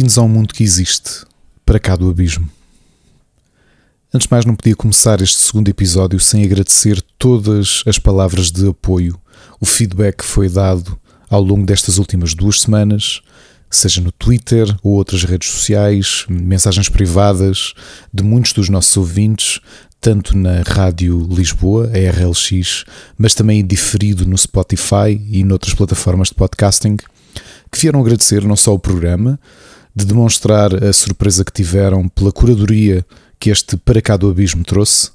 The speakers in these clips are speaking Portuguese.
Bem-vindos ao mundo que existe, para cá do abismo. Antes de mais, não podia começar este segundo episódio sem agradecer todas as palavras de apoio, o feedback que foi dado ao longo destas últimas duas semanas, seja no Twitter ou outras redes sociais, mensagens privadas de muitos dos nossos ouvintes, tanto na Rádio Lisboa, a RLX, mas também diferido no Spotify e noutras plataformas de podcasting, que vieram agradecer não só o programa, de demonstrar a surpresa que tiveram pela curadoria que este Para Cá do Abismo trouxe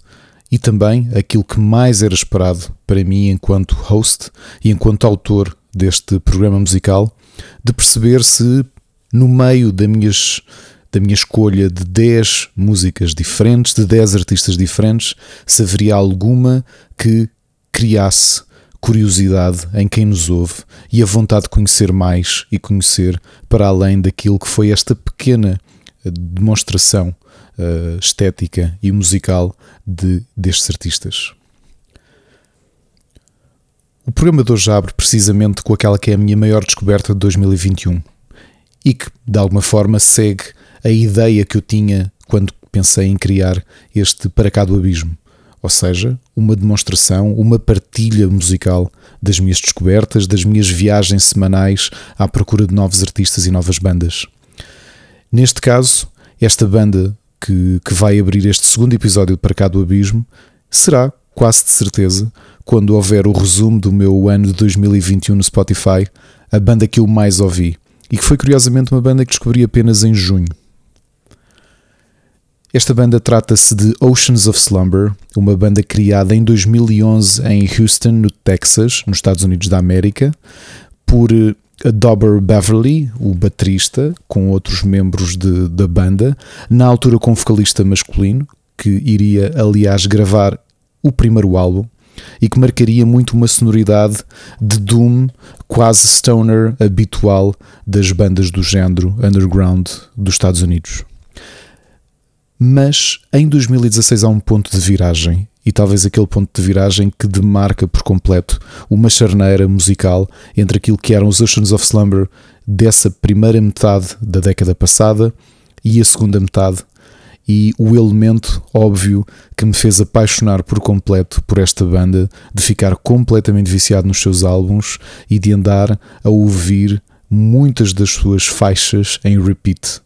e também aquilo que mais era esperado para mim enquanto host e enquanto autor deste programa musical, de perceber se no meio da, minhas, da minha escolha de 10 músicas diferentes, de 10 artistas diferentes, se haveria alguma que criasse curiosidade em quem nos ouve e a vontade de conhecer mais e conhecer para além daquilo que foi esta pequena demonstração uh, estética e musical de, destes artistas. O programa de hoje abre precisamente com aquela que é a minha maior descoberta de 2021 e que, de alguma forma, segue a ideia que eu tinha quando pensei em criar este Para Cá do Abismo. Ou seja, uma demonstração, uma partilha musical das minhas descobertas, das minhas viagens semanais à procura de novos artistas e novas bandas. Neste caso, esta banda que, que vai abrir este segundo episódio Para Cá do Abismo será, quase de certeza, quando houver o resumo do meu ano de 2021 no Spotify, a banda que eu mais ouvi e que foi curiosamente uma banda que descobri apenas em junho. Esta banda trata-se de Oceans of Slumber, uma banda criada em 2011 em Houston, no Texas, nos Estados Unidos da América, por eh, Dobber Beverly, o baterista, com outros membros de, da banda, na altura com vocalista masculino, que iria, aliás, gravar o primeiro álbum e que marcaria muito uma sonoridade de doom quase stoner habitual das bandas do género underground dos Estados Unidos. Mas em 2016 há um ponto de viragem e talvez aquele ponto de viragem que demarca por completo uma charneira musical entre aquilo que eram os Oceans of Slumber dessa primeira metade da década passada e a segunda metade e o elemento óbvio que me fez apaixonar por completo por esta banda, de ficar completamente viciado nos seus álbuns e de andar a ouvir muitas das suas faixas em repeat.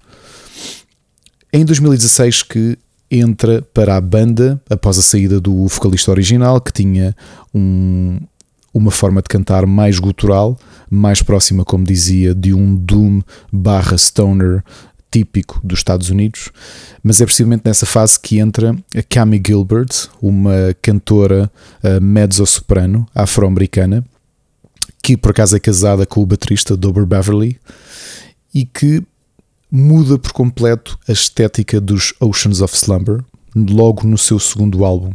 Em 2016 que entra para a banda após a saída do vocalista original que tinha um, uma forma de cantar mais gutural, mais próxima, como dizia, de um doom barra stoner típico dos Estados Unidos, mas é precisamente nessa fase que entra a Cami Gilbert, uma cantora uh, mezzo-soprano afro-americana, que por acaso é casada com o baterista Dober Beverly e que muda por completo a estética dos Oceans of Slumber logo no seu segundo álbum.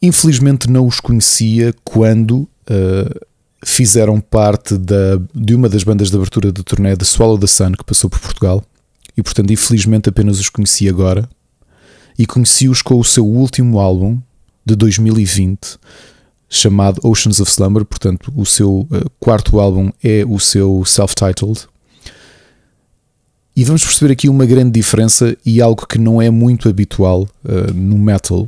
Infelizmente não os conhecia quando uh, fizeram parte da, de uma das bandas de abertura da turnê de Swallow the Sun que passou por Portugal e portanto infelizmente apenas os conheci agora e conheci-os com o seu último álbum de 2020 chamado Oceans of Slumber, portanto o seu uh, quarto álbum é o seu self-titled e vamos perceber aqui uma grande diferença e algo que não é muito habitual uh, no metal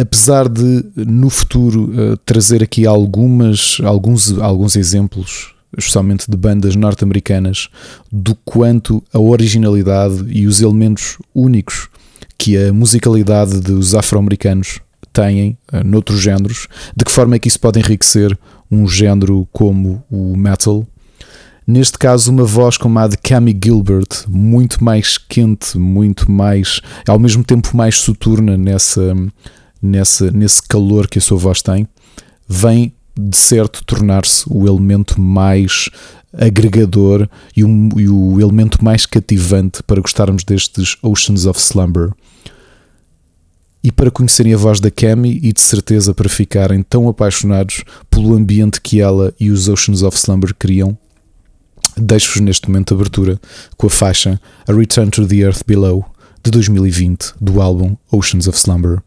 apesar de no futuro uh, trazer aqui algumas, alguns, alguns exemplos, especialmente de bandas norte-americanas, do quanto a originalidade e os elementos únicos que a musicalidade dos afro-americanos têm uh, noutros géneros, de que forma é que isso pode enriquecer um género como o metal. Neste caso, uma voz como a de Cami Gilbert, muito mais quente, muito mais, ao mesmo tempo mais soturna nessa, nesse, nesse calor que a sua voz tem, vem de certo tornar-se o elemento mais agregador e o, e o, elemento mais cativante para gostarmos destes Oceans of Slumber. E para conhecerem a voz da Cami e de certeza para ficarem tão apaixonados pelo ambiente que ela e os Oceans of Slumber criam, deixo-vos neste momento abertura com a faixa A Return to the Earth Below de 2020 do álbum Oceans of Slumber.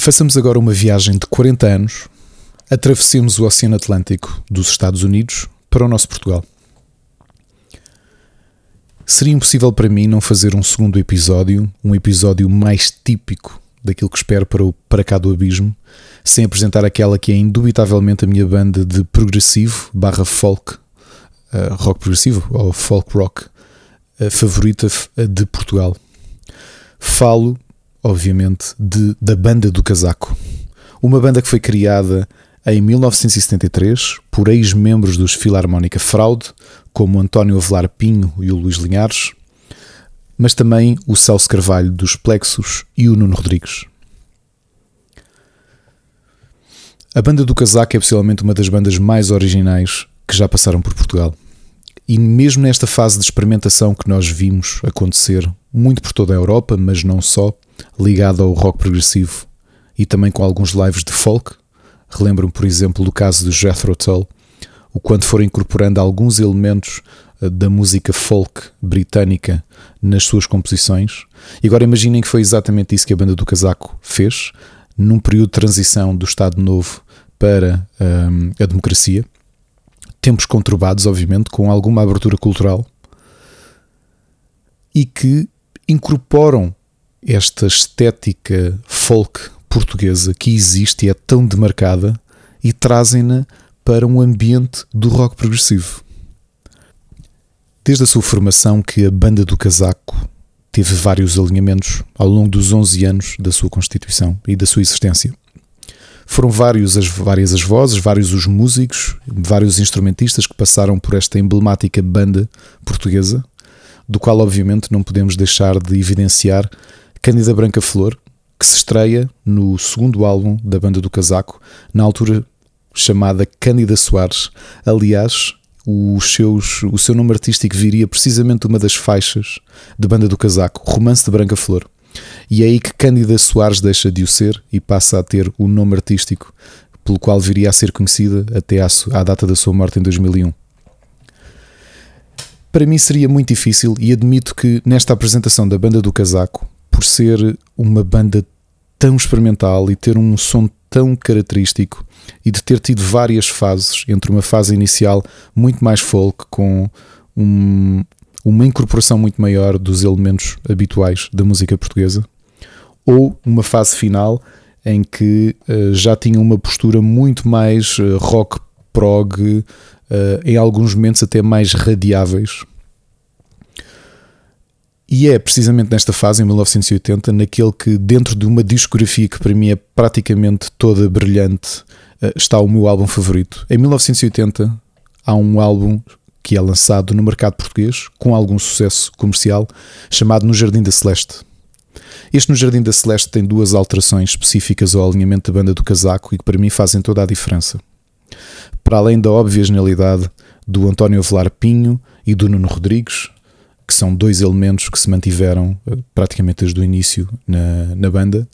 Façamos agora uma viagem de 40 anos, atravessemos o Oceano Atlântico dos Estados Unidos para o nosso Portugal. Seria impossível para mim não fazer um segundo episódio, um episódio mais típico daquilo que espero para o Para Cá do Abismo, sem apresentar aquela que é indubitavelmente a minha banda de progressivo barra folk, uh, rock progressivo ou folk rock uh, favorita de Portugal. Falo, obviamente, de, da Banda do Casaco, uma banda que foi criada em 1973 por ex-membros dos Filarmónica Fraude, como António Avelar Pinho e o Luís Linhares, mas também o Celso Carvalho dos Plexos e o Nuno Rodrigues. A banda do Casaco é possivelmente uma das bandas mais originais que já passaram por Portugal. E mesmo nesta fase de experimentação que nós vimos acontecer muito por toda a Europa, mas não só, ligada ao rock progressivo e também com alguns lives de folk, relembram, por exemplo, do caso do Jethro Tull, o quanto foram incorporando alguns elementos eh, da música folk britânica nas suas composições. E agora imaginem que foi exatamente isso que a banda do Casaco fez, num período de transição do Estado Novo para um, a democracia. Tempos conturbados, obviamente, com alguma abertura cultural. E que incorporam esta estética folk portuguesa que existe e é tão demarcada e trazem-na para um ambiente do rock progressivo. Desde a sua formação que a banda do casaco teve vários alinhamentos ao longo dos 11 anos da sua constituição e da sua existência. Foram vários as, várias as vozes, vários os músicos, vários instrumentistas que passaram por esta emblemática banda portuguesa, do qual obviamente não podemos deixar de evidenciar Cândida Branca Flor, que se estreia no segundo álbum da banda do Casaco, na altura chamada Cândida Soares. Aliás, os seus, o seu nome artístico viria precisamente de uma das faixas de banda do Casaco, Romance de Branca Flor. E é aí que Cândida Soares deixa de o ser e passa a ter o nome artístico pelo qual viria a ser conhecida até à, à data da sua morte em 2001. Para mim seria muito difícil e admito que nesta apresentação da banda do Casaco, por ser uma banda tão experimental e ter um som tão característico e de ter tido várias fases, entre uma fase inicial muito mais folk, com um, uma incorporação muito maior dos elementos habituais da música portuguesa, ou uma fase final em que uh, já tinha uma postura muito mais uh, rock prog, uh, em alguns momentos até mais radiáveis. E é precisamente nesta fase, em 1980, naquele que, dentro de uma discografia que para mim é praticamente toda brilhante, está o meu álbum favorito. Em 1980 há um álbum que é lançado no mercado português com algum sucesso comercial, chamado No Jardim da Celeste. Este No Jardim da Celeste tem duas alterações específicas ao alinhamento da banda do casaco e que para mim fazem toda a diferença. Para além da óbvia genialidade do António Velar Pinho e do Nuno Rodrigues, que são dois elementos que se mantiveram eh, praticamente desde o início na, na banda,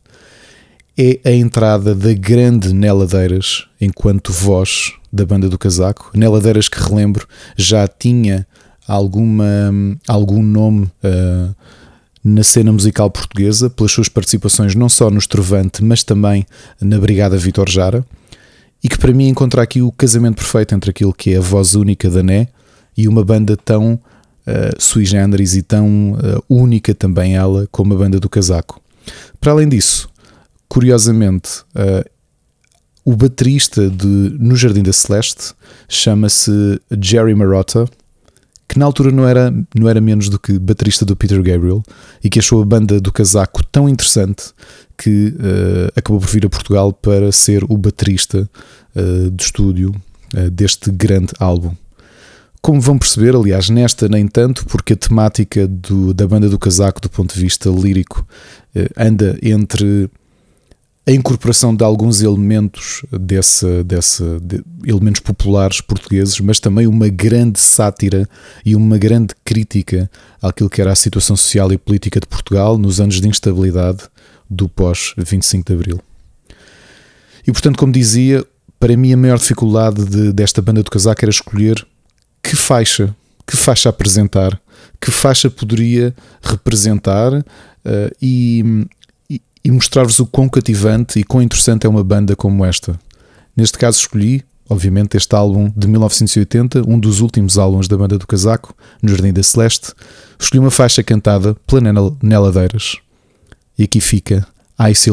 é a entrada da grande Neladeiras enquanto voz da banda do casaco. Neladeiras que relembro já tinha alguma, algum nome uh, na cena musical portuguesa pelas suas participações não só no Estrovante mas também na Brigada Vitor Jara e que para mim encontra aqui o casamento perfeito entre aquilo que é a voz única da Né e uma banda tão uh, sui generis e tão uh, única também ela como a banda do casaco. Para além disso, curiosamente, uh, o baterista de No Jardim da Celeste chama-se Jerry Marotta, que na altura não era, não era menos do que baterista do Peter Gabriel e que achou a banda do casaco tão interessante que uh, acabou por vir a Portugal para ser o baterista uh, de estúdio uh, deste grande álbum. Como vão perceber, aliás, nesta nem tanto, porque a temática do, da banda do casaco, do ponto de vista lírico, anda entre a incorporação de alguns elementos desse, desse de elementos populares portugueses, mas também uma grande sátira e uma grande crítica àquilo que era a situação social e política de Portugal nos anos de instabilidade do pós 25 de Abril. E portanto, como dizia, para mim a maior dificuldade de, desta banda do casaco era escolher que faixa, que faixa apresentar, que faixa poderia representar uh, e, e mostrar-vos o quão cativante e quão interessante é uma banda como esta. Neste caso escolhi obviamente, este álbum de 1980, um dos últimos álbuns da banda do Casaco, no Jardim da Celeste, escolhi uma faixa cantada pela Nela Deiras. E aqui fica Ai Se.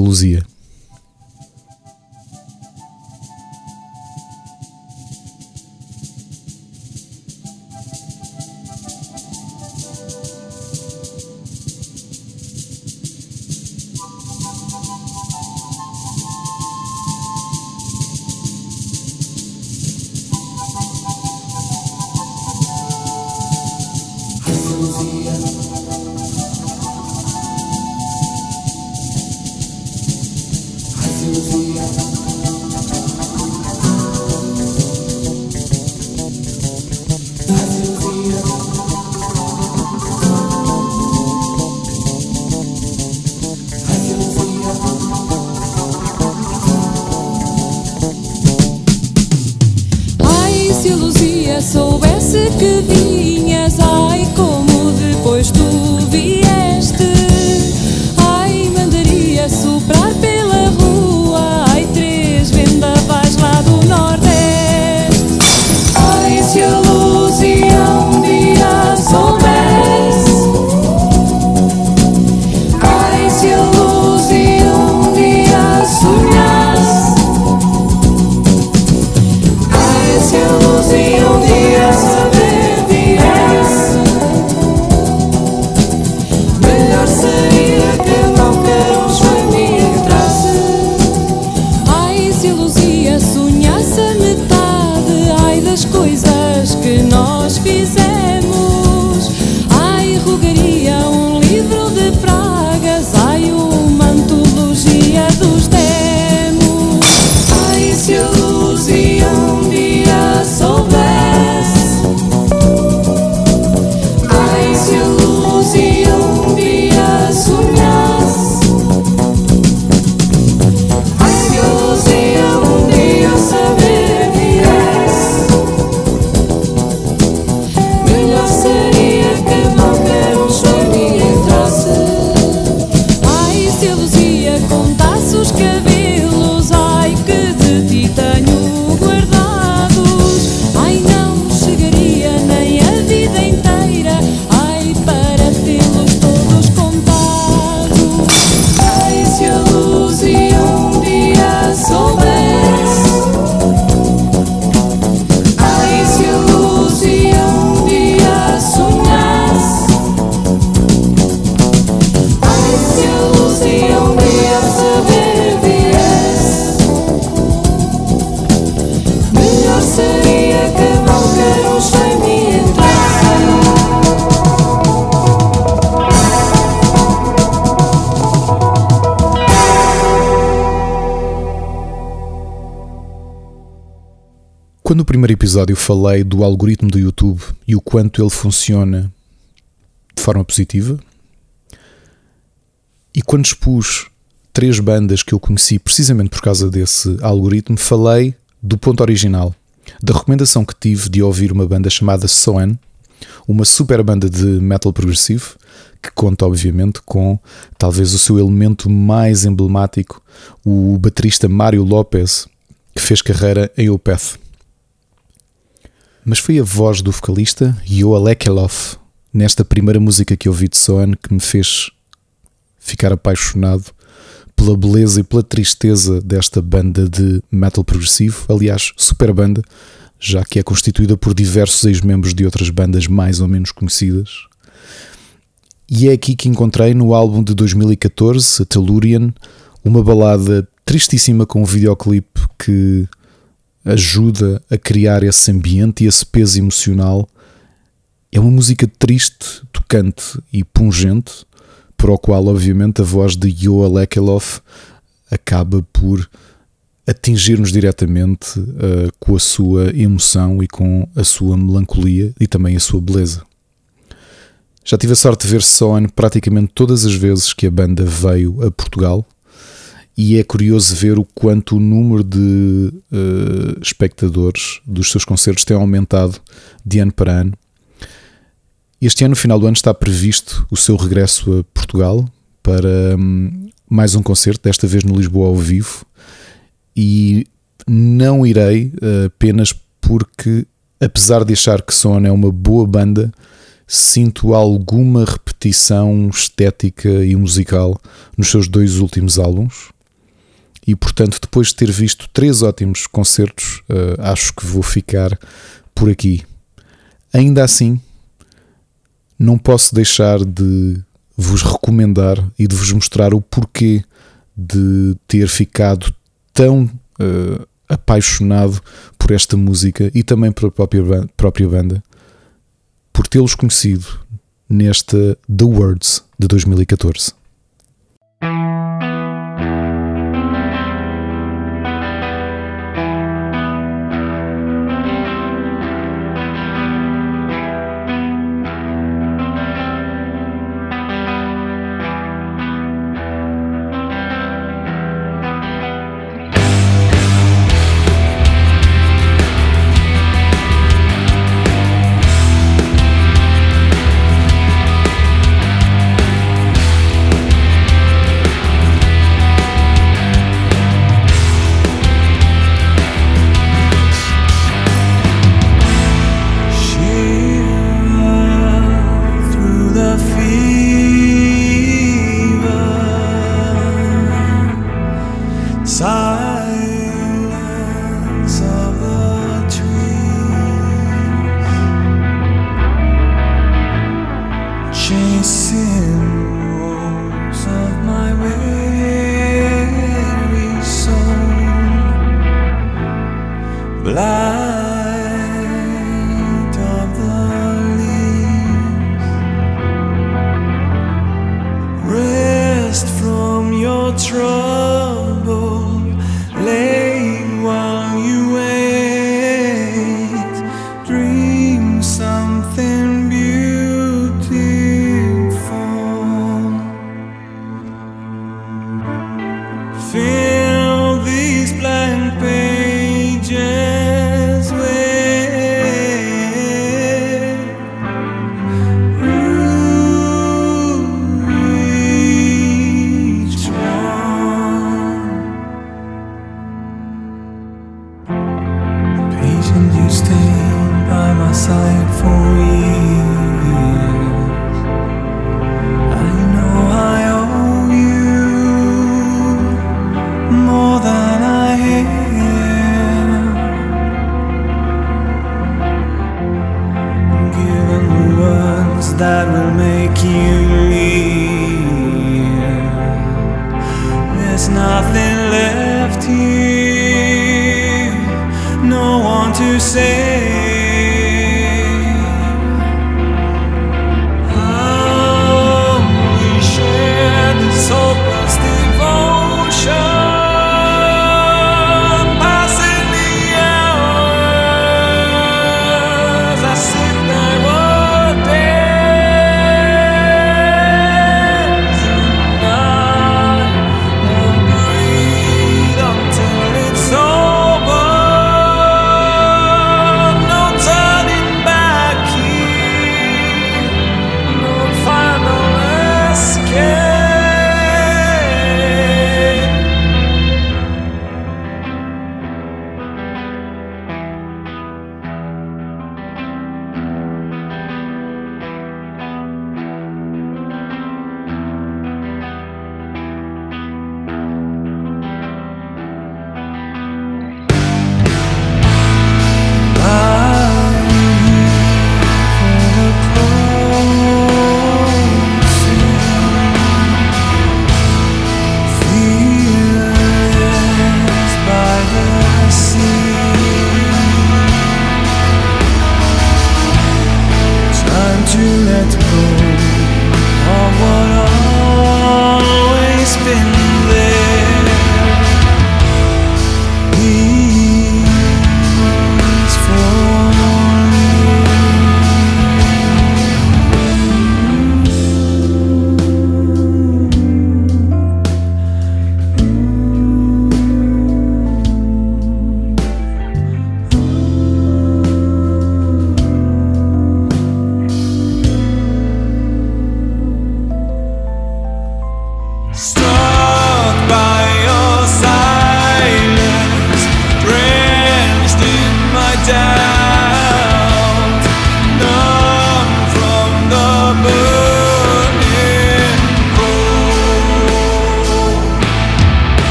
Quando episódio falei do algoritmo do YouTube e o quanto ele funciona de forma positiva, e quando expus três bandas que eu conheci precisamente por causa desse algoritmo, falei do ponto original, da recomendação que tive de ouvir uma banda chamada Soen, uma super banda de metal progressivo, que conta obviamente com talvez o seu elemento mais emblemático, o baterista Mário Lopes, que fez carreira em Opeth. Mas foi a voz do vocalista Yoa Lekelov nesta primeira música que ouvi de Soan que me fez ficar apaixonado pela beleza e pela tristeza desta banda de metal progressivo, aliás, super banda, já que é constituída por diversos ex-membros de outras bandas mais ou menos conhecidas. E é aqui que encontrei no álbum de 2014, a Tellurian, uma balada tristíssima com um videoclipe que ajuda a criar esse ambiente e esse peso emocional. É uma música triste, tocante e pungente, para o qual, obviamente, a voz de Yoa Lekelov acaba por atingir-nos diretamente uh, com a sua emoção e com a sua melancolia e também a sua beleza. Já tive a sorte de ver Soan praticamente todas as vezes que a banda veio a Portugal e é curioso ver o quanto o número de uh, espectadores dos seus concertos tem aumentado de ano para ano. Este ano, no final do ano, está previsto o seu regresso a Portugal para um, mais um concerto, desta vez no Lisboa ao vivo. E não irei uh, apenas porque, apesar de achar que Son é uma boa banda, sinto alguma repetição estética e musical nos seus dois últimos álbuns. E portanto, depois de ter visto três ótimos concertos, uh, acho que vou ficar por aqui. Ainda assim, não posso deixar de vos recomendar e de vos mostrar o porquê de ter ficado tão uh, apaixonado por esta música e também pela própria, própria banda, por tê-los conhecido nesta The Words de 2014. sin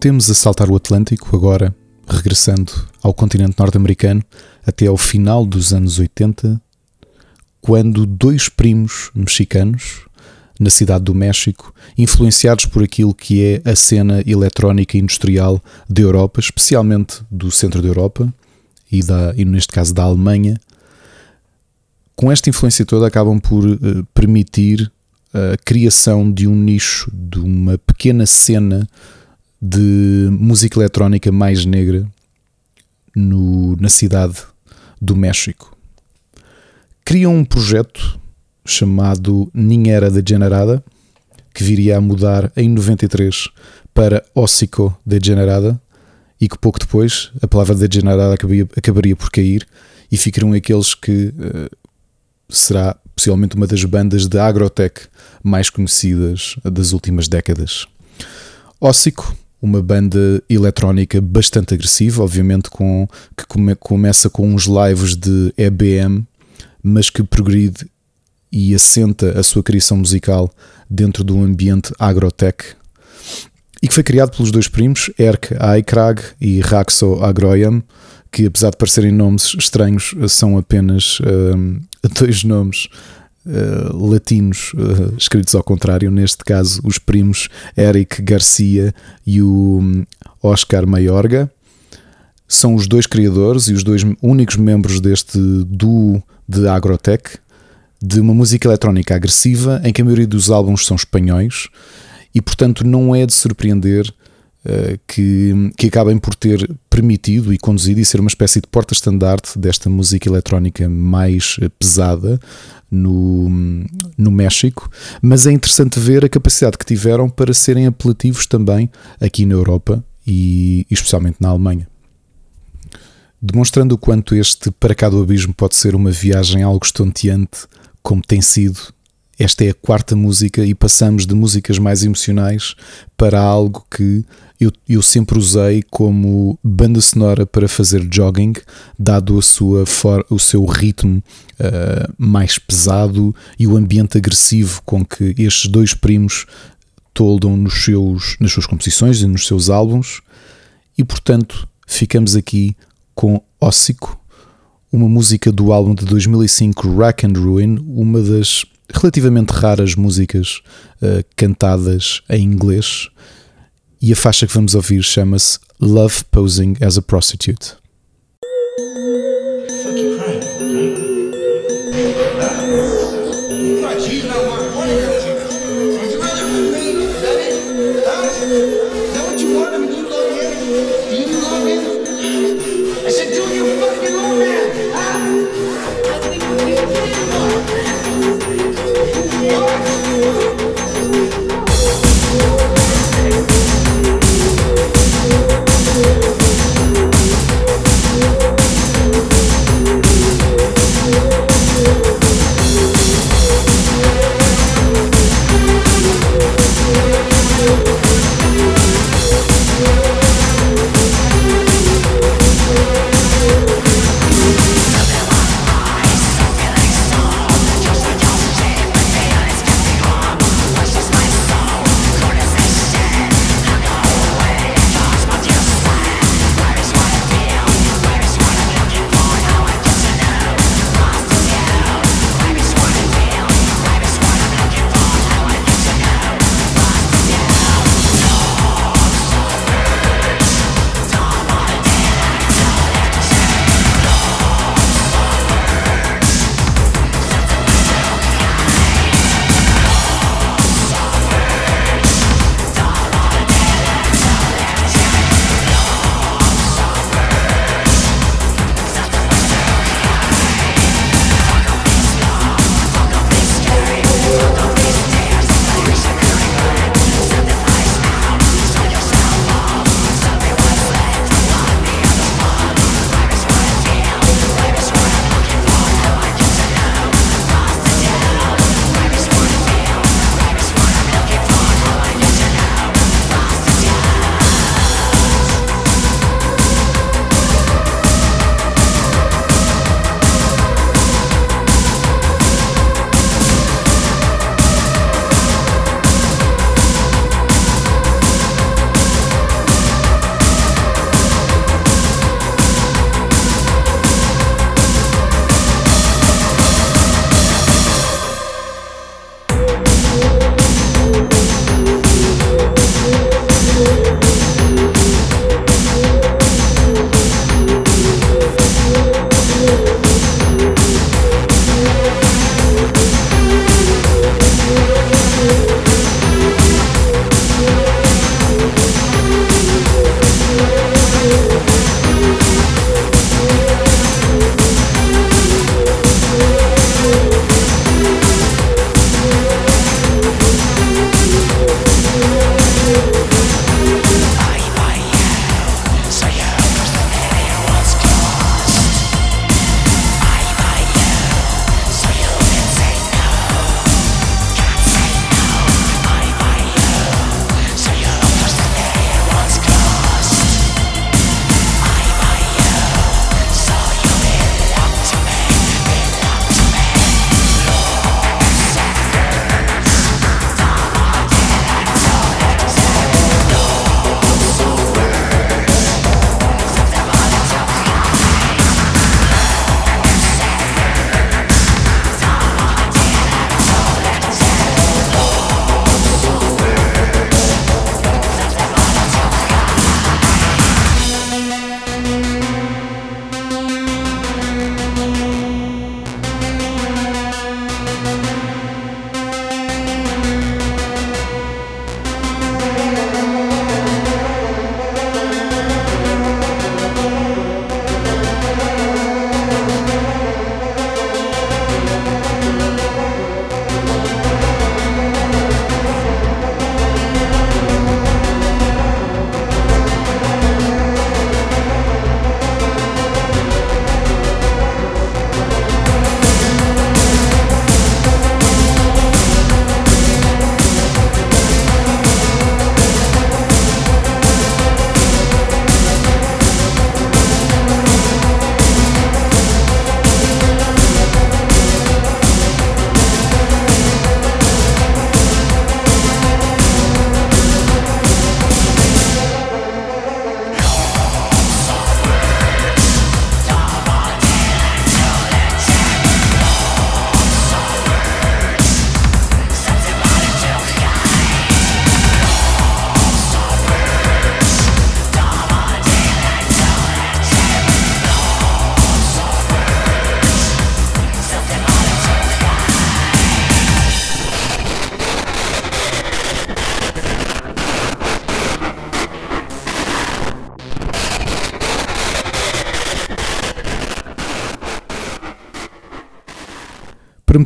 Voltemos a saltar o Atlântico agora, regressando ao continente norte-americano até ao final dos anos 80, quando dois primos mexicanos, na cidade do México, influenciados por aquilo que é a cena eletrónica industrial da Europa, especialmente do centro da Europa e, da, e neste caso da Alemanha, com esta influência toda acabam por eh, permitir a criação de um nicho, de uma pequena cena de música eletrónica mais negra no- na cidade do México. Criam um projeto chamado Ninhera Degenerada, que viria a mudar em 93 para Ossico Degenerada, e que pouco depois a palavra degenerada acabaria, acabaria por cair e ficariam aqueles que eh, será possivelmente uma das bandas de agrotech mais conhecidas das últimas décadas. Ossico, uma banda eletrónica bastante agressiva, obviamente com, que come- começa com uns lives de EBM, mas que progride e assenta a sua criação musical dentro de um ambiente agrotech. E que foi criado pelos dois primos, Erk Aikrag e Raxo Agroyam, que apesar de parecerem nomes estranhos, são apenas hum, dois nomes uh, latinos uh, escritos ao contrário. Neste caso, os primos Eric Garcia e o hum, Oscar Mayorga são os dois criadores e os dois únicos membros deste duo de agrotech de uma música eletrónica agressiva em que a maioria dos álbuns são espanhóis e portanto não é de surpreender uh, que, que acabem por ter permitido e conduzido e ser uma espécie de porta-estandarte desta música eletrónica mais pesada no, no México, mas é interessante ver a capacidade que tiveram para serem apelativos também aqui na Europa e, especialmente na Alemanha. Demonstrando o quanto este Para cá do Abismo pode ser uma viagem algo estonteante, como tem sido esta é a quarta música e passamos de músicas mais emocionais para algo que eu, eu sempre usei como banda sonora para fazer jogging, dado a sua for, o seu ritmo uh, mais pesado e o ambiente agressivo com que estes dois primos toldam nos seus, nas suas composições e nos seus álbuns. E portanto, ficamos aqui com Ossico, uma música do álbum de 2005 Rack and Ruin, uma das relativamente raras músicas uh, cantadas em inglês. E a faixa que vamos ouvir chama-se Love Posing as a Prostitute.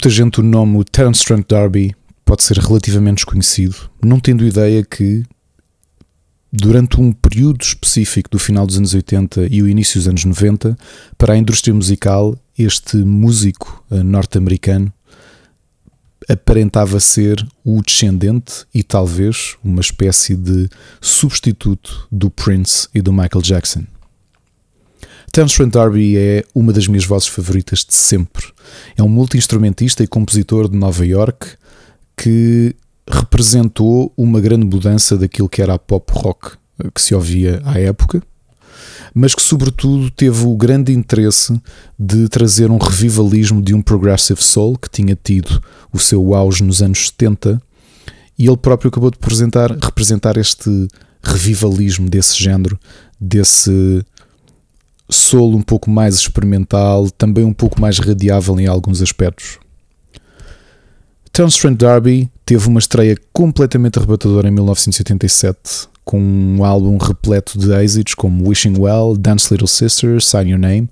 Muita gente, o nome Terence Trent D'Arby pode ser relativamente desconhecido, não tendo ideia que durante um período específico do final dos anos 80 e o início dos anos 90, para a indústria musical, este músico eh, norte-americano aparentava ser o descendente e talvez uma espécie de substituto do Prince e do Michael Jackson. Trent D'Arby é uma das minhas vozes favoritas de sempre. É um multi-instrumentista e compositor de Nova York que representou uma grande mudança daquilo que era a pop rock que se ouvia à época, mas que, sobretudo, teve o grande interesse de trazer um revivalismo de um progressive soul que tinha tido o seu auge nos anos 70 e ele próprio acabou de representar este revivalismo desse género, desse soul um pouco mais experimental, também um pouco mais radiável em alguns aspectos. Terence Trent D'Arby teve uma estreia completamente arrebatadora em 1987, com um álbum repleto de êxitos como Wishing Well, Dance Little Sister, Sign Your Name,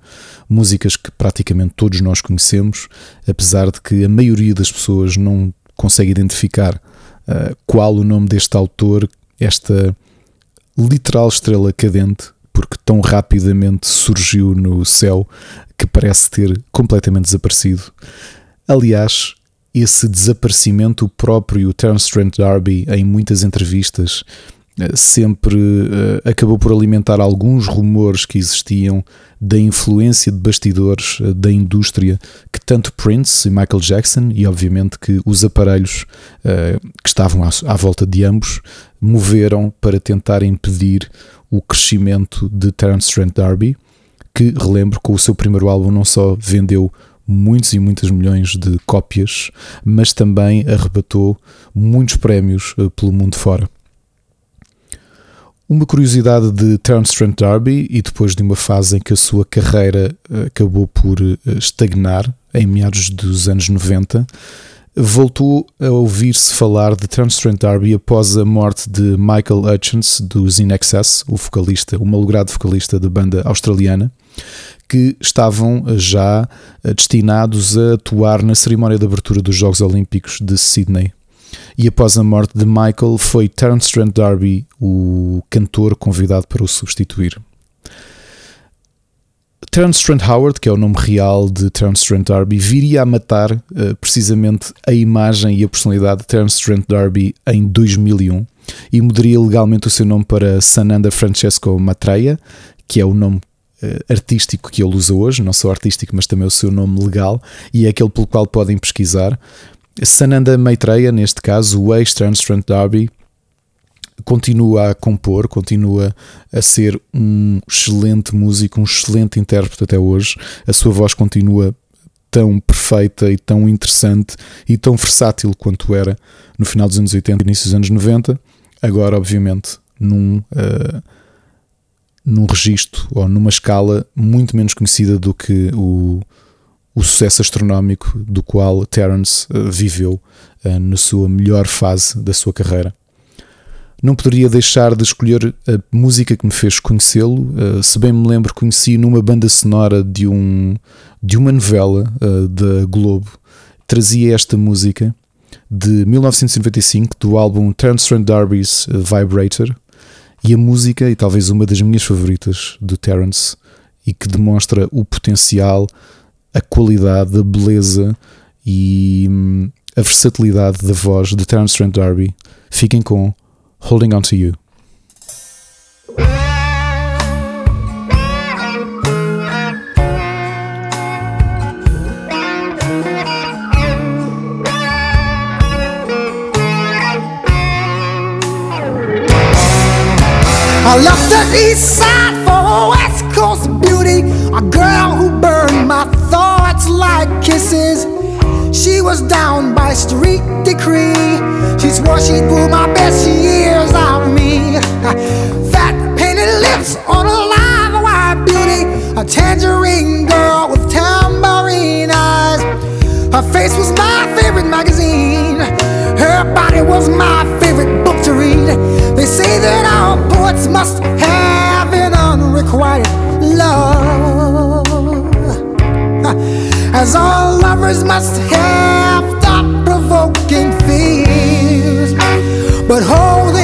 músicas que praticamente todos nós conhecemos, apesar de que a maioria das pessoas não consegue identificar uh, qual o nome deste autor, esta literal estrela cadente, porque tão rapidamente surgiu no céu que parece ter completamente desaparecido. Aliás, esse desaparecimento, o próprio Terence Trent D'Arby, em muitas entrevistas, eh, sempre uh, acabou por alimentar alguns rumores que existiam da influência de bastidores uh, da indústria que tanto Prince e Michael Jackson e obviamente que os aparelhos uh, que estavam à, à, volta de ambos moveram para tentar impedir o crescimento de Terence Trent D'Arby que relembro com o seu primeiro álbum não só vendeu muitos e muitos milhões de cópias mas também arrebatou muitos prémios pelo mundo fora. Uma curiosidade de Terence Trent D'Arby e depois de uma fase em que a sua carreira eh, acabou por eh, estagnar em meados dos anos 90, voltou a ouvir-se falar de Terence Trent D'Arby após a morte de Michael Hutchins dos In Excess, o vocalista, o malogrado vocalista da banda australiana, que estavam já eh, destinados a atuar na cerimónia de abertura dos Jogos Olímpicos de Sydney e após a morte de Michael foi Terence Trent D'Arby o cantor convidado para o substituir. Terence Trent Howard, que é o nome real de Terence Trent D'Arby, viria a matar uh, precisamente a imagem e a personalidade de Terence Trent D'Arby em 2001 e mudaria legalmente o seu nome para Sananda Francesco Matreia, que é o nome uh, artístico que ele usa hoje, não só artístico, mas também o seu nome legal, e é aquele pelo qual podem pesquisar. Sananda Maitreya, neste caso, o ex-Trans Trent D'Arby, continua a compor, continua a ser um excelente músico, um excelente intérprete até hoje. A sua voz continua tão perfeita e tão interessante e tão versátil quanto era no final dos anos 80 e início dos anos 90. Agora, obviamente, num, uh, num registro ou numa escala muito menos conhecida do que o o sucesso astronómico do qual Terence uh, viveu uh, na sua melhor fase da sua carreira. Não poderia deixar de escolher a música que me fez conhecê-lo. Uh, se bem me lembro, conheci numa banda sonora de, um, de uma novela da Globo. Trazia esta música de 1995 do álbum Terence Trent D'Arby's Vibrator. E a música, e talvez uma das minhas favoritas do Terence, e que demonstra o potencial a qualidade, a beleza e hum, a versatilidade da voz de Terence Trent D'Arby. Fiquem com Holding On To You. I left the east side for west coast beauty, a girl who burned my thoughts like kisses. She was down by street decree. She swore she'd woo my best years out of me. Fat painted lips on a live wire beauty, a tangerine girl with tambourine eyes. Her face was my favorite magazine. Her body was my favorite book to read. They say that all poets must have an unrequited as all lovers must have thought provoking fears. But holding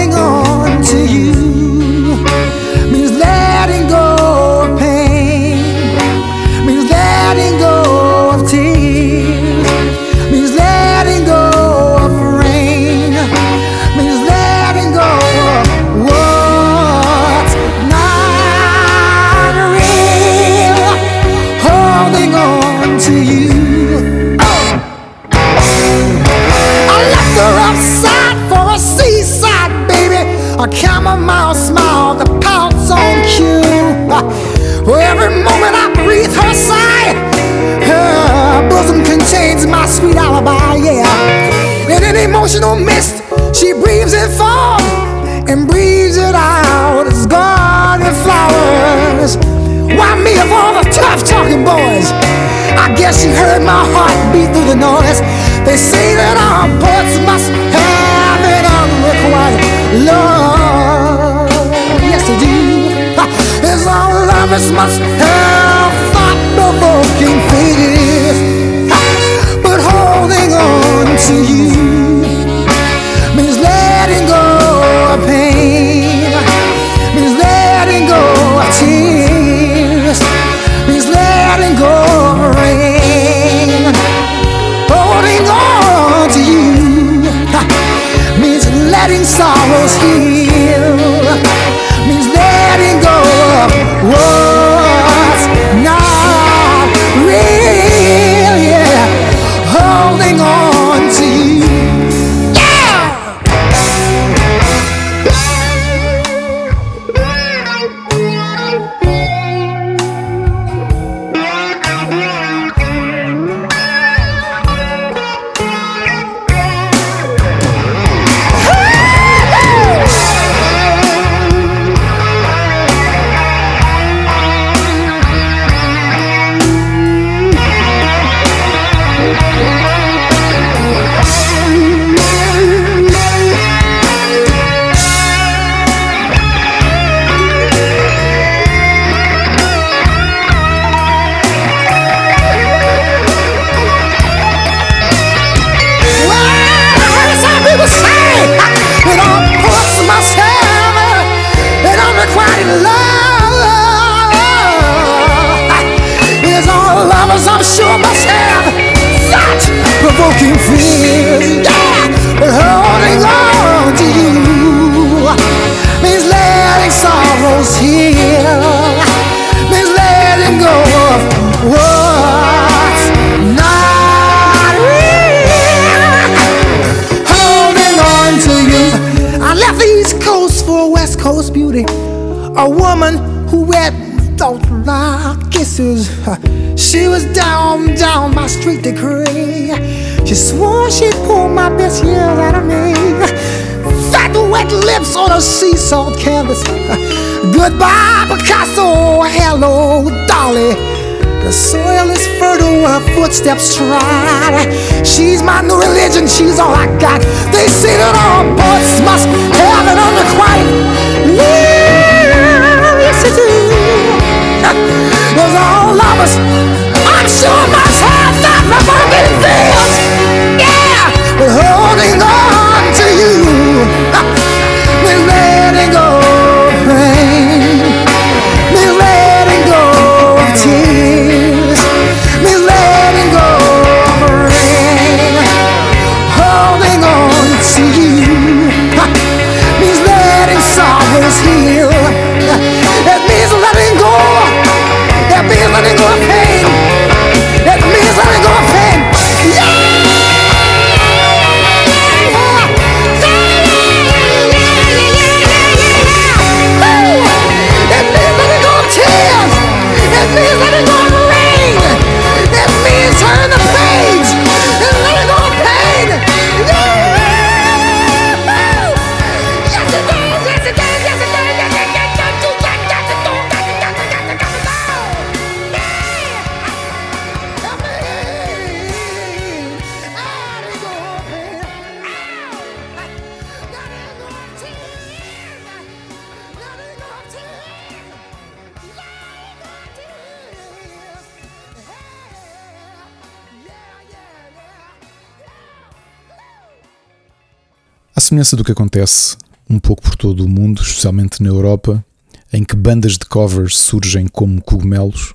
emotional mist. She breathes it forth and breathes it out as garden flowers. Why me of all the tough talking boys? I guess she heard my heart beat through the noise. They say that all poets must have an unrequited love. Yes, they do. As all lovers must have thought provoking fears. But holding on to you. Semelhança do que acontece um pouco por todo o mundo, especialmente na Europa, em que bandas de covers surgem como cogumelos,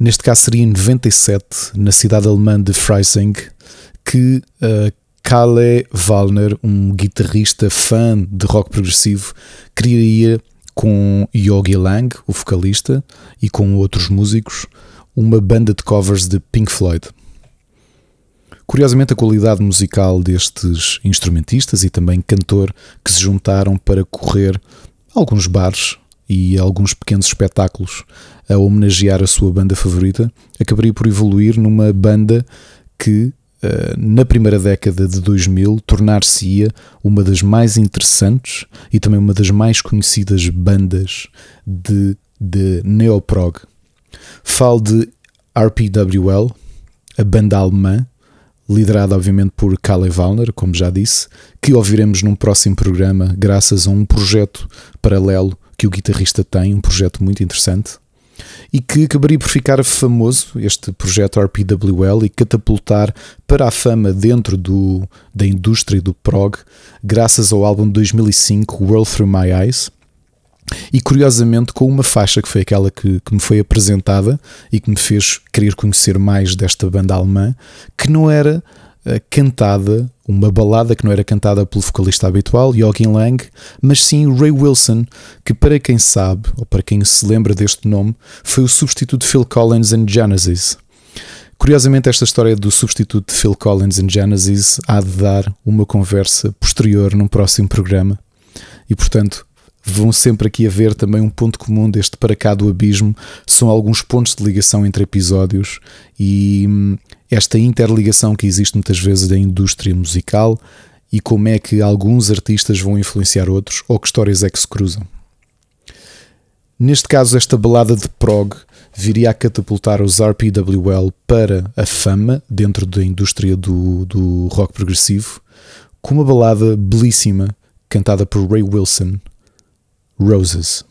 neste caso seria em 97, na cidade alemã de Freising, que uh, Kalle Wallner, um guitarrista fã de rock progressivo, criaria com Yogi Lang, o vocalista, e com outros músicos, uma banda de covers de Pink Floyd. Curiosamente, a qualidade musical destes instrumentistas e também cantor que se juntaram para correr alguns bares e alguns pequenos espetáculos a homenagear a sua banda favorita, acabaria por evoluir numa banda que eh, na primeira década de 2000, tornar-se-ia uma das mais interessantes e também uma das mais conhecidas bandas de, de neoprog. Falo de RPWL, a banda alemã, liderada obviamente por Kalle Wallner, como já disse, que ouviremos num próximo programa graças a um projeto paralelo que o guitarrista tem, um projeto muito interessante e que acabaria por ficar famoso, este projeto RPWL, e catapultar para a fama dentro do, da indústria do prog, graças ao álbum de 2005 World Through My Eyes. E curiosamente, com uma faixa que foi aquela que, que me foi apresentada e que me fez querer conhecer mais desta banda alemã, que não era cantada, uma balada que não era cantada pelo vocalista habitual, Joachim Lang, mas sim Ray Wilson, que para quem sabe, ou para quem se lembra deste nome, foi o substituto de Phil Collins em Genesis. Curiosamente, esta história do substituto de Phil Collins em Genesis há de dar uma conversa posterior num próximo programa. E portanto, vão sempre aqui haver também um ponto comum deste para cá do abismo, são alguns pontos de ligação entre episódios e hum, esta interligação que existe muitas vezes da indústria musical e como é que alguns artistas vão influenciar outros ou que histórias é que se cruzam. Neste caso, esta balada de prog viria a catapultar os RPWL para a fama dentro da indústria do, do rock progressivo, com uma balada belíssima cantada por Ray Wilson, Roses.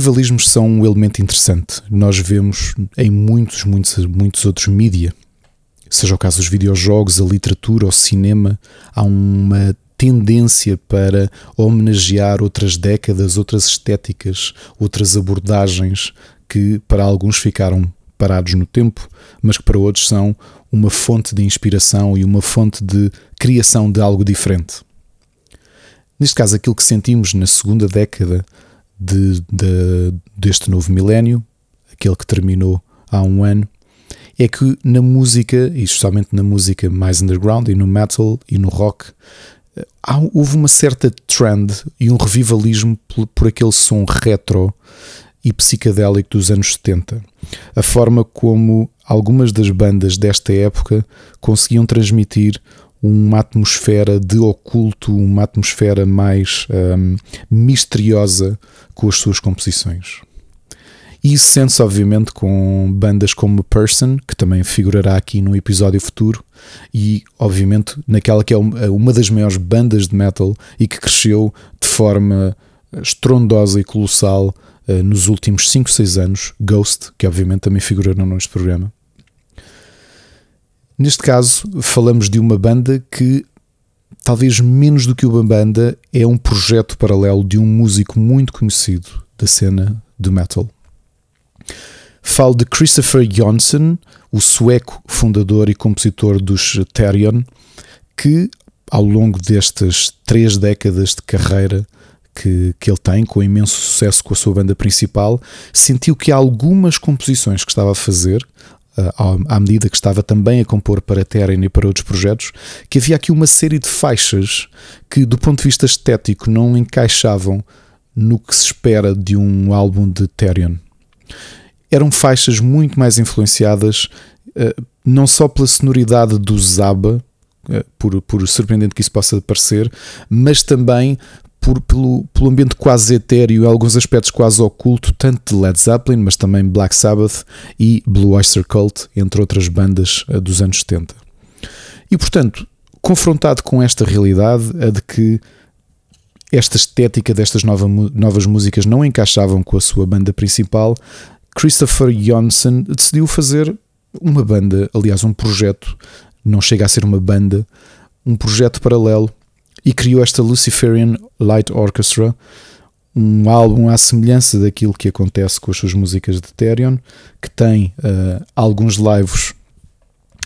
Os revivalismos são um elemento interessante. Nós vemos em muitos, muitos, muitos outros mídia, seja o caso dos videojogos, a literatura, o cinema, há uma tendência para homenagear outras décadas, outras estéticas, outras abordagens que para alguns ficaram parados no tempo, mas que para outros são uma fonte de inspiração e uma fonte de criação de algo diferente. Neste caso, aquilo que sentimos na segunda década de, de- deste novo milénio, aquele que terminou há um ano, é que na música, e especialmente na música mais underground, e no metal e no rock, há- houve uma certa trend e um revivalismo por, por aquele som retro e psicadélico dos anos 70. A forma como algumas das bandas desta época conseguiam transmitir uma atmosfera de oculto, uma atmosfera mais hum, misteriosa com as suas composições. E isso sente-se, obviamente, com bandas como Person, que também figurará aqui num episódio futuro, e, obviamente, naquela que é uma das maiores bandas de metal e que cresceu de forma estrondosa e colossal uh, nos últimos 5, 6 anos, Ghost, que obviamente também figuraram neste programa. Neste caso, falamos de uma banda que, talvez menos do que uma banda, é um projeto paralelo de um músico muito conhecido da cena do metal. Falo de Christopher Jonsson, o sueco fundador e compositor dos Therion, que ao longo destas três décadas de carreira que, que ele tem, com imenso sucesso com a sua banda principal, sentiu que algumas composições que estava a fazer, à medida que estava também a compor para Terran e para outros projetos, que havia aqui uma série de faixas que, do ponto de vista estético, não encaixavam no que se espera de um álbum de Therion. Eram faixas muito mais influenciadas eh, não só pela sonoridade do Zaba, eh, por, por surpreendente que isso possa parecer, mas também por, pelo, pelo ambiente quase etéreo e alguns aspectos quase oculto, tanto de Led Zeppelin, mas também Black Sabbath e Blue Oyster Cult, entre outras bandas eh, dos anos 70. E portanto, confrontado com esta realidade, a de que esta estética destas nova, novas músicas não encaixavam com a sua banda principal, Christopher Jonsson decidiu fazer uma banda, aliás, um projeto, não chega a ser uma banda, um projeto paralelo e criou esta Luciferian Light Orchestra, um álbum à semelhança daquilo que acontece com as suas músicas de Therion, que tem uh, alguns lives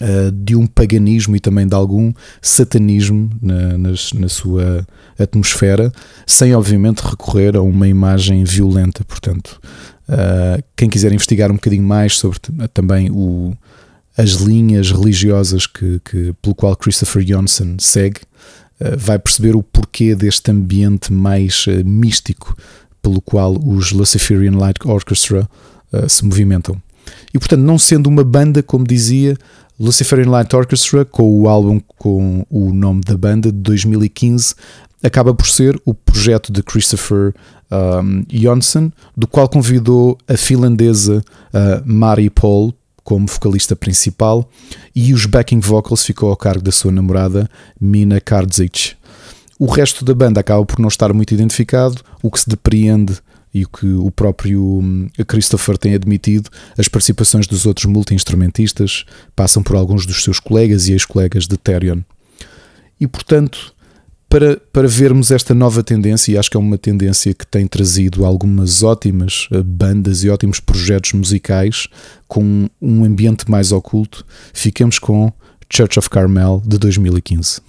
uh, de um paganismo e também de algum satanismo na, nas, na sua atmosfera, sem obviamente recorrer a uma imagem violenta. Portanto, uh, quem quiser investigar um bocadinho mais sobre também o, as linhas religiosas que, que, pelo qual Christopher Jonsson segue, vai perceber o porquê deste ambiente mais uh, místico pelo qual os Luciferian Light Orchestra uh, se movimentam. E portanto, não sendo uma banda, como dizia, Luciferian Light Orchestra, com o álbum com o nome da banda de 2015, acaba por ser o projeto de Christopher um, Jonsson, do qual convidou a finlandesa uh, Mari Paul como vocalista principal e os backing vocals ficou ao cargo da sua namorada Mina Kardzic. O resto da banda acaba por não estar muito identificado, o que se depreende e o que o próprio hum, Christopher tem admitido, as participações dos outros multi-instrumentistas passam por alguns dos seus colegas e ex-colegas de Therion. E portanto, para, para vermos esta nova tendência, e acho que é uma tendência que tem trazido algumas ótimas eh, bandas e ótimos projetos musicais com um ambiente mais oculto, fiquemos com Church of Carmel de 2015.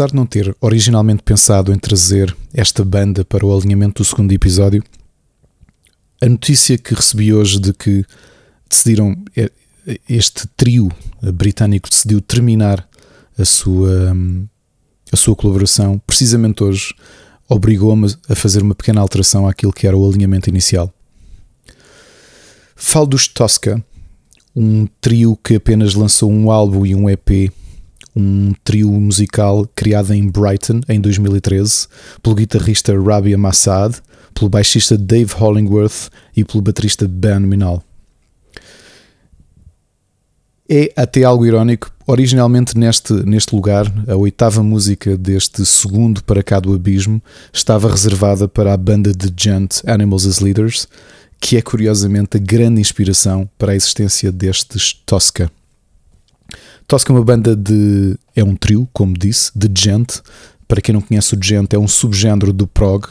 Apesar de não ter originalmente pensado em trazer esta banda para o alinhamento do segundo episódio, a notícia que recebi hoje de que decidiram, eh, este trio britânico decidiu terminar a sua, a sua colaboração, precisamente hoje, obrigou-me a fazer uma pequena alteração àquilo que era o alinhamento inicial. Falo dos Tosca, um trio que apenas lançou um álbum e um EP, um trio musical criado em Brighton em 2013 pelo guitarrista Rabia Massad, pelo baixista Dave Hollingworth e pelo baterista Ben Minal. É até algo irónico, originalmente neste, neste lugar, a oitava música deste segundo Para Cá do Abismo estava reservada para a banda de Gent Animals as Leaders, que é curiosamente a grande inspiração para a existência destes Tosca. Tosca é uma banda de. é um trio, como disse, de Gent. Para quem não conhece o Gent, é um subgénero do prog,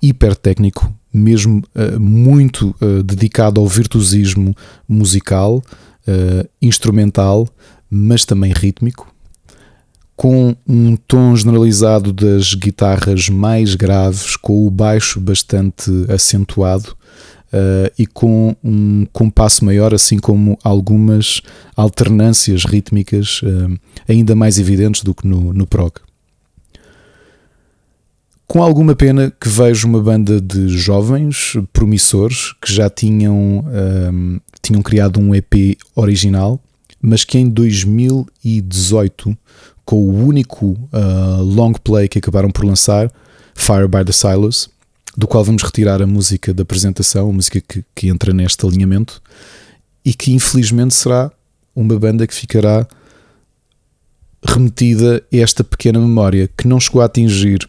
hiper técnico, mesmo uh, muito uh, dedicado ao virtuosismo musical, uh, instrumental, mas também rítmico, com um tom generalizado das guitarras mais graves, com o baixo bastante acentuado uh, e com um compasso maior, assim como algumas alternâncias rítmicas uh, ainda mais evidentes do que no, no prog. Com alguma pena que vejo uma banda de jovens promissores que já tinham, um, ehm, tinham criado um EP original, mas que em 2018, com o único uh, long play que acabaram por lançar, Fire by the Silos, do qual vamos retirar a música da apresentação, a música que, que entra neste alinhamento, e que infelizmente será uma banda que ficará remetida a esta pequena memória que não chegou a atingir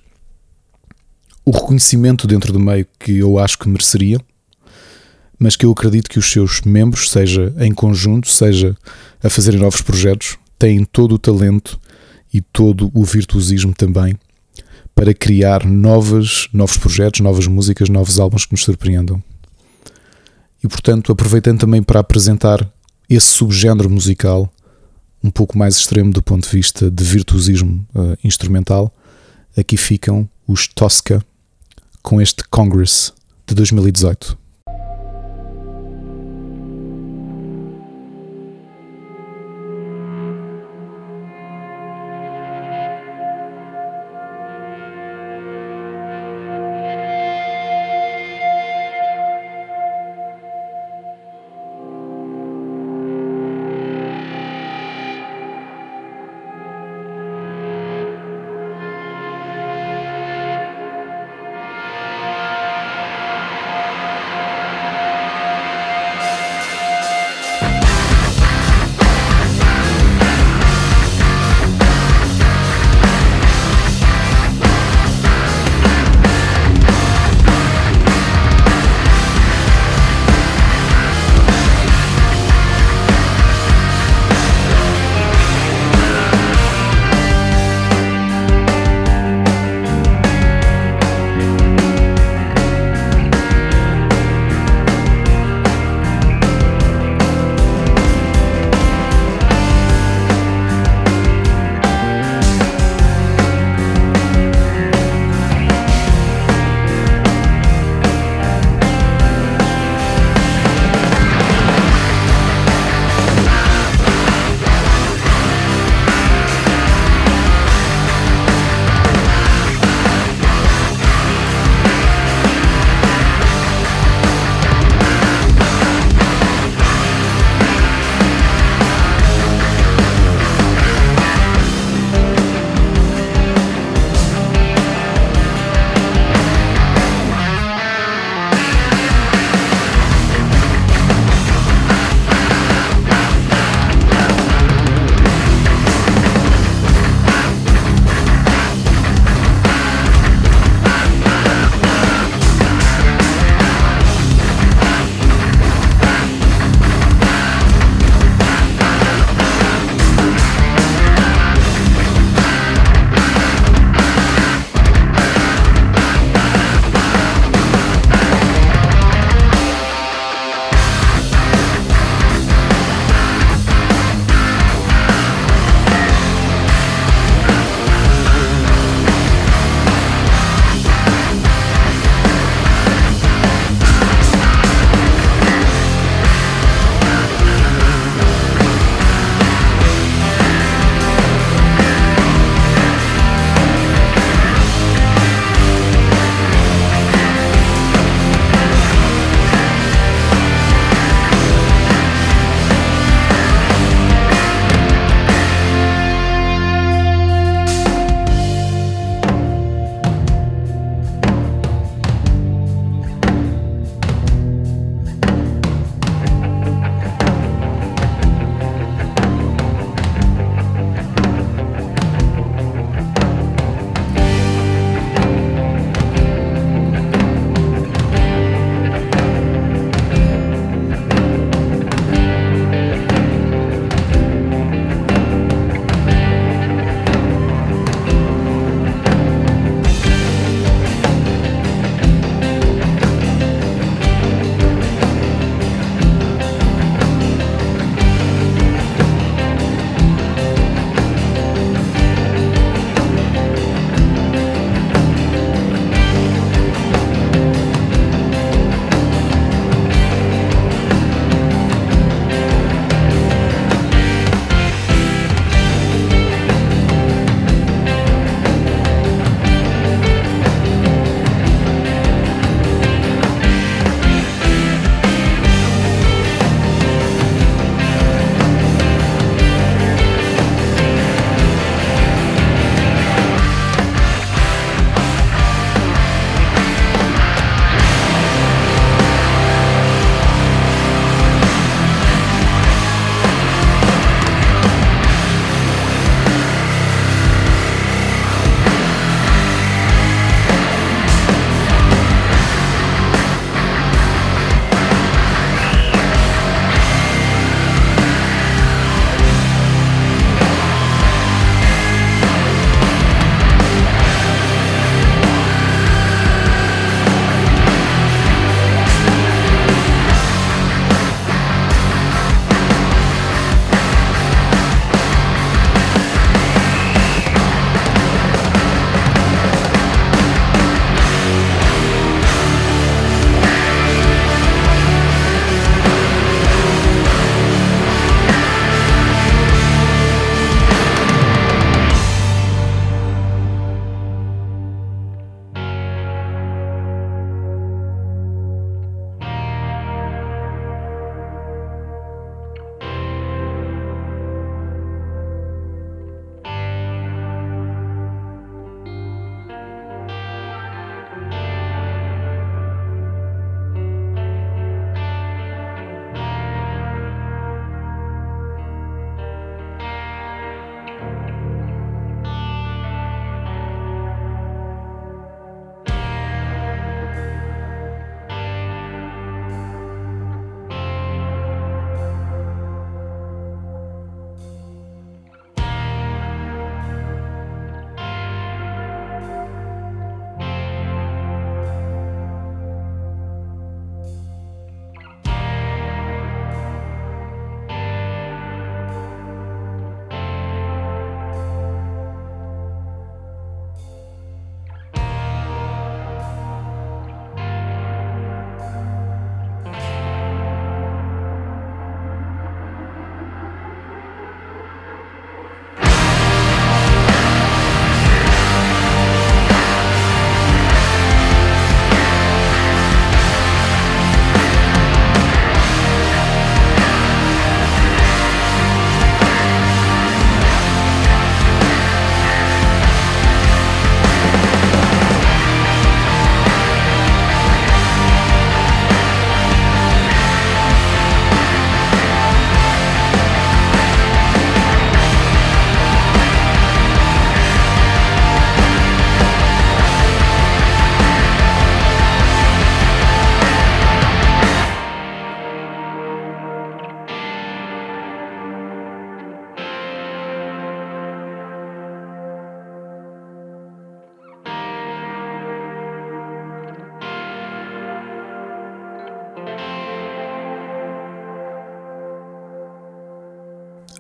o reconhecimento dentro do meio que eu acho que mereceriam, mas que eu acredito que os seus membros, seja em conjunto, seja a fazerem novos projetos, têm todo o talento e todo o virtuosismo também para criar novas, novos projetos, novas músicas, novos álbuns que nos surpreendam. E portanto, aproveitando também para apresentar esse subgénero musical um pouco mais extremo do ponto de vista de virtuosismo uh, instrumental, aqui ficam os Tosca com este Congress de 2018.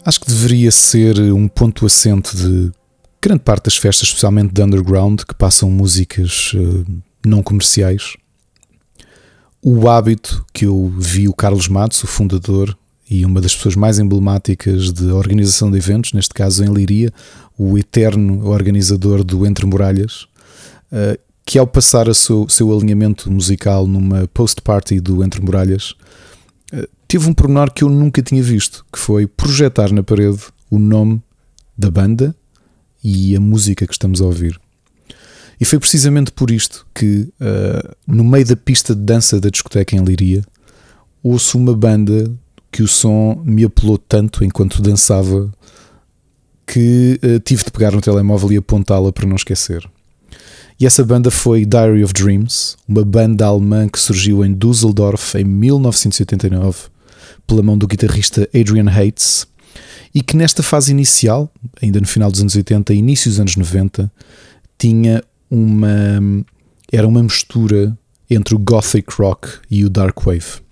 Acho que deveria ser um ponto assente de grande parte das festas, especialmente de underground, que passam músicas uh, não comerciais. O hábito que eu vi o Carlos Matos, o fundador e uma das pessoas mais emblemáticas de organização de eventos, neste caso em Liria, o eterno organizador do Entre Muralhas, uh, que ao passar o seu, seu alinhamento musical numa post-party do Entre Muralhas, teve um pormenor que eu nunca tinha visto, que foi projetar na parede o nome da banda e a música que estamos a ouvir. E foi precisamente por isto que, uh, no meio da pista de dança da discoteca em Liria, ouço uma banda que o som me apelou tanto enquanto dançava que uh, tive de pegar no telemóvel e apontá-la para não esquecer. E essa banda foi Diary of Dreams, uma banda alemã que surgiu em Düsseldorf em 1989 pela mão do guitarrista Adrian Hates e que nesta fase inicial, ainda no final dos anos 80 e início dos anos 90, tinha uma era uma mistura entre o gothic rock e o dark wave.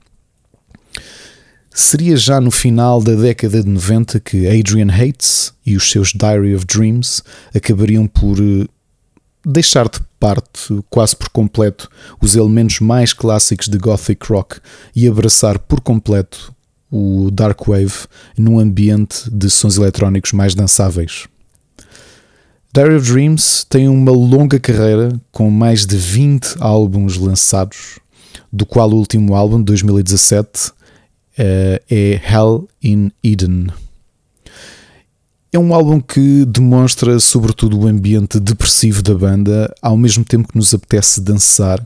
Seria já no final da década de 90 que Adrian Hates e os seus Diary of Dreams acabariam por eh, deixar de parte quase por completo os elementos mais clássicos de gothic rock e abraçar por completo o dark wave num ambiente de sons eletrónicos mais dançáveis. Diary of Dreams tem uma longa carreira com mais de 20 álbuns lançados, do qual o último álbum, de 2017, eh, é Hell in Eden. É um álbum que demonstra sobretudo o ambiente depressivo da banda, ao mesmo tempo que nos apetece dançar.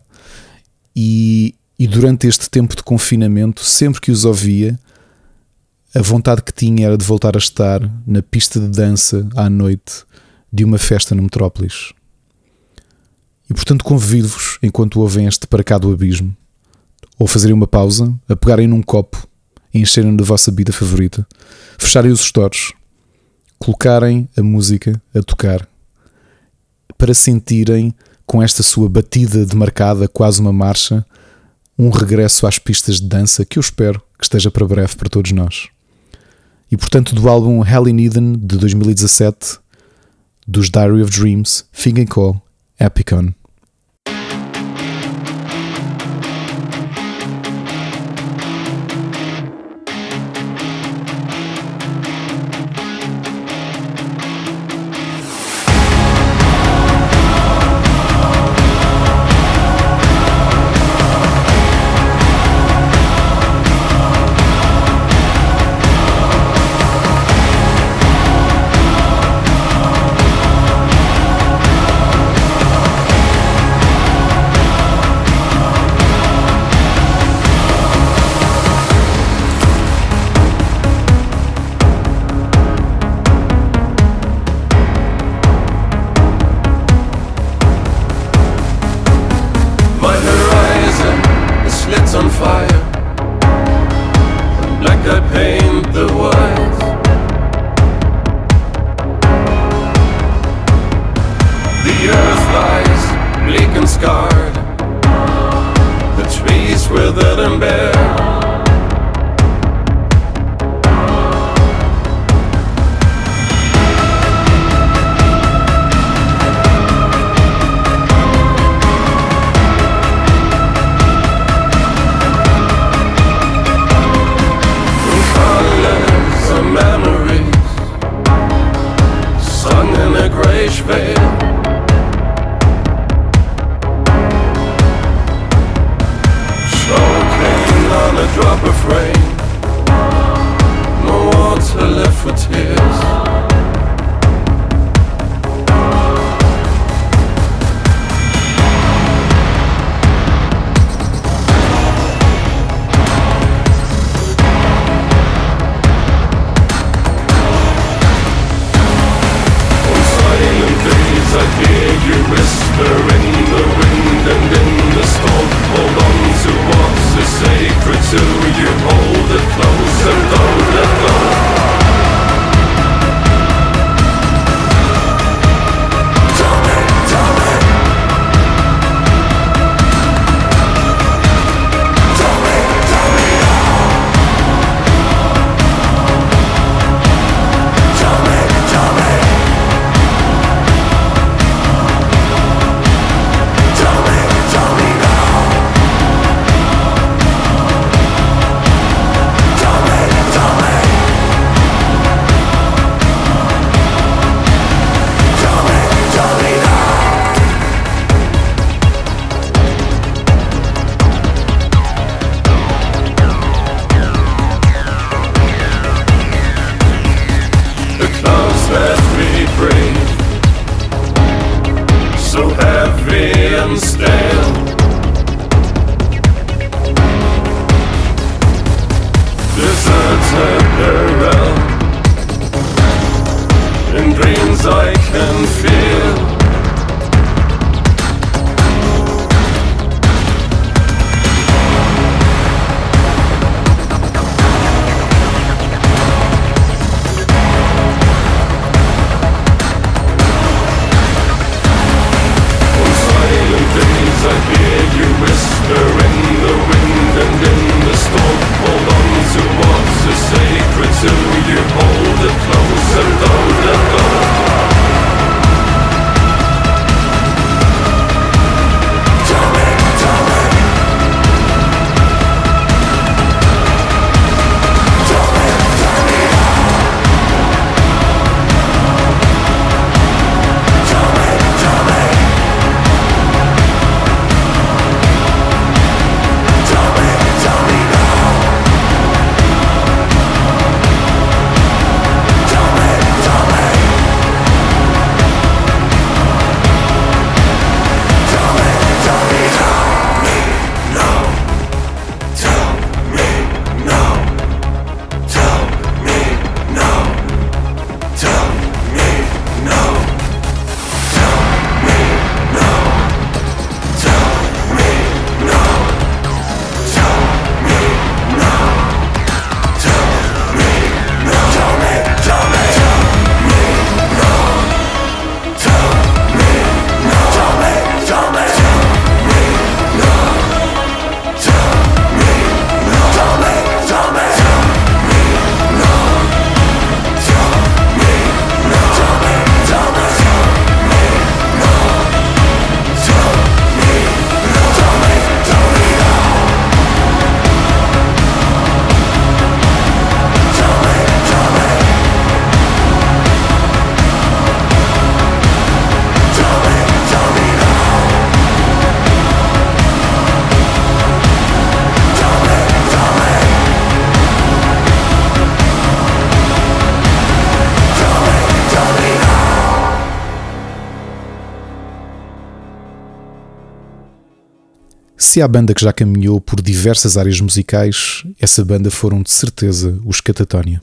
E, e durante este tempo de confinamento, sempre que os ouvia, a vontade que tinha era de voltar a estar na pista de dança à noite de uma festa no Metrópolis. E portanto convido-vos, enquanto ouvem este para cá do abismo, ou fazerem uma pausa, a pegarem num copo e encherem da vossa bebida favorita, fecharem os stores, colocarem a música a tocar, para sentirem com esta sua batida demarcada, quase uma marcha, um regresso às pistas de dança que eu espero que esteja para breve para todos nós. E portanto, do álbum Hell in Eden de 2017, dos Diary of Dreams, fiquem com Epicon. Se há banda que já caminhou por diversas áreas musicais, essa banda foram de certeza os Catatonia.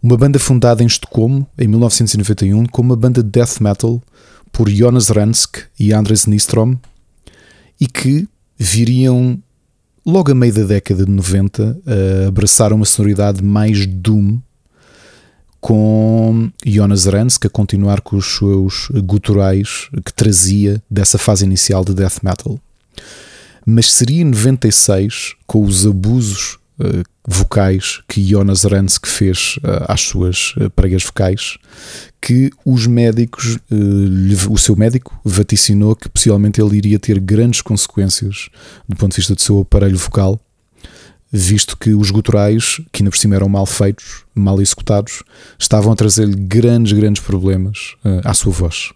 Uma banda fundada em Estocolmo em 1991 como uma banda de death metal por Jonas Ransk e Andres Nistrom e que viriam logo a meio da década de 90 a abraçar uma sonoridade mais doom com Jonas Ransk a continuar com os seus guturais que trazia dessa fase inicial de death metal. Mas seria em 96, com os abusos uh, vocais que Jonas Ransk fez uh, às suas uh, pregas vocais, que os médicos, o seu médico vaticinou que possivelmente ele iria ter grandes consequências do ponto de vista do seu aparelho vocal, visto que os guturais, que ainda por cima eram mal feitos, mal executados, estavam a trazer-lhe grandes, grandes problemas à sua voz.